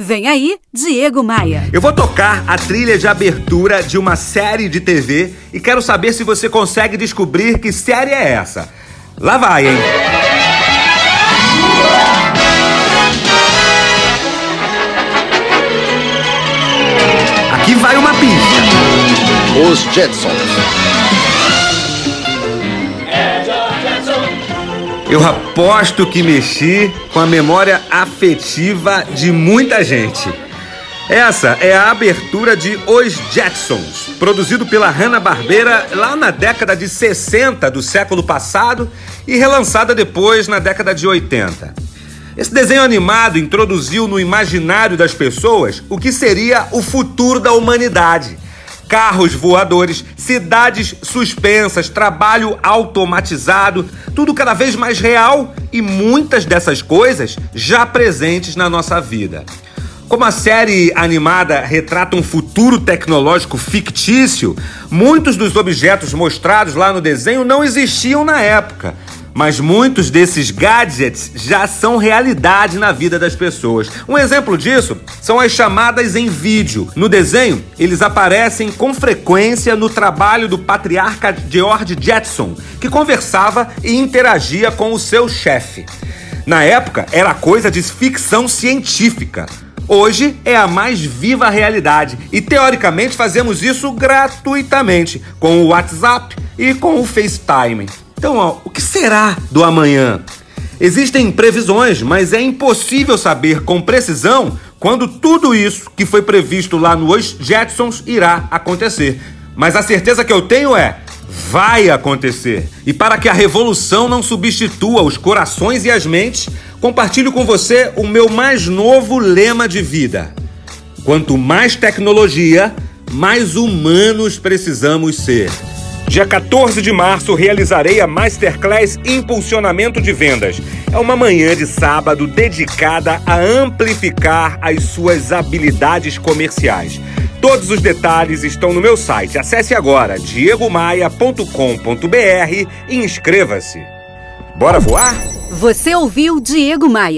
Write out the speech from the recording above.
Vem aí, Diego Maia. Eu vou tocar a trilha de abertura de uma série de TV e quero saber se você consegue descobrir que série é essa. Lá vai, hein? Aqui vai uma pista. Os Jetsons. Eu aposto que mexi com a memória afetiva de muita gente. Essa é a abertura de Os Jetsons, produzido pela Hanna-Barbera lá na década de 60 do século passado e relançada depois na década de 80. Esse desenho animado introduziu no imaginário das pessoas o que seria o futuro da humanidade carros voadores, cidades suspensas, trabalho automatizado, tudo cada vez mais real e muitas dessas coisas já presentes na nossa vida. Como a série animada retrata um futuro tecnológico fictício, muitos dos objetos mostrados lá no desenho não existiam na época mas muitos desses gadgets já são realidade na vida das pessoas. Um exemplo disso são as chamadas em vídeo. No desenho, eles aparecem com frequência no trabalho do patriarca George Jetson, que conversava e interagia com o seu chefe. Na época, era coisa de ficção científica. Hoje é a mais viva realidade e teoricamente fazemos isso gratuitamente com o WhatsApp e com o FaceTime. Então, ó, o que será do amanhã? Existem previsões, mas é impossível saber com precisão quando tudo isso que foi previsto lá nos Jetsons irá acontecer. Mas a certeza que eu tenho é vai acontecer. E para que a revolução não substitua os corações e as mentes, compartilho com você o meu mais novo lema de vida. Quanto mais tecnologia, mais humanos precisamos ser. Dia 14 de março realizarei a Masterclass Impulsionamento de Vendas. É uma manhã de sábado dedicada a amplificar as suas habilidades comerciais. Todos os detalhes estão no meu site. Acesse agora diegomaia.com.br e inscreva-se. Bora voar? Você ouviu Diego Maia.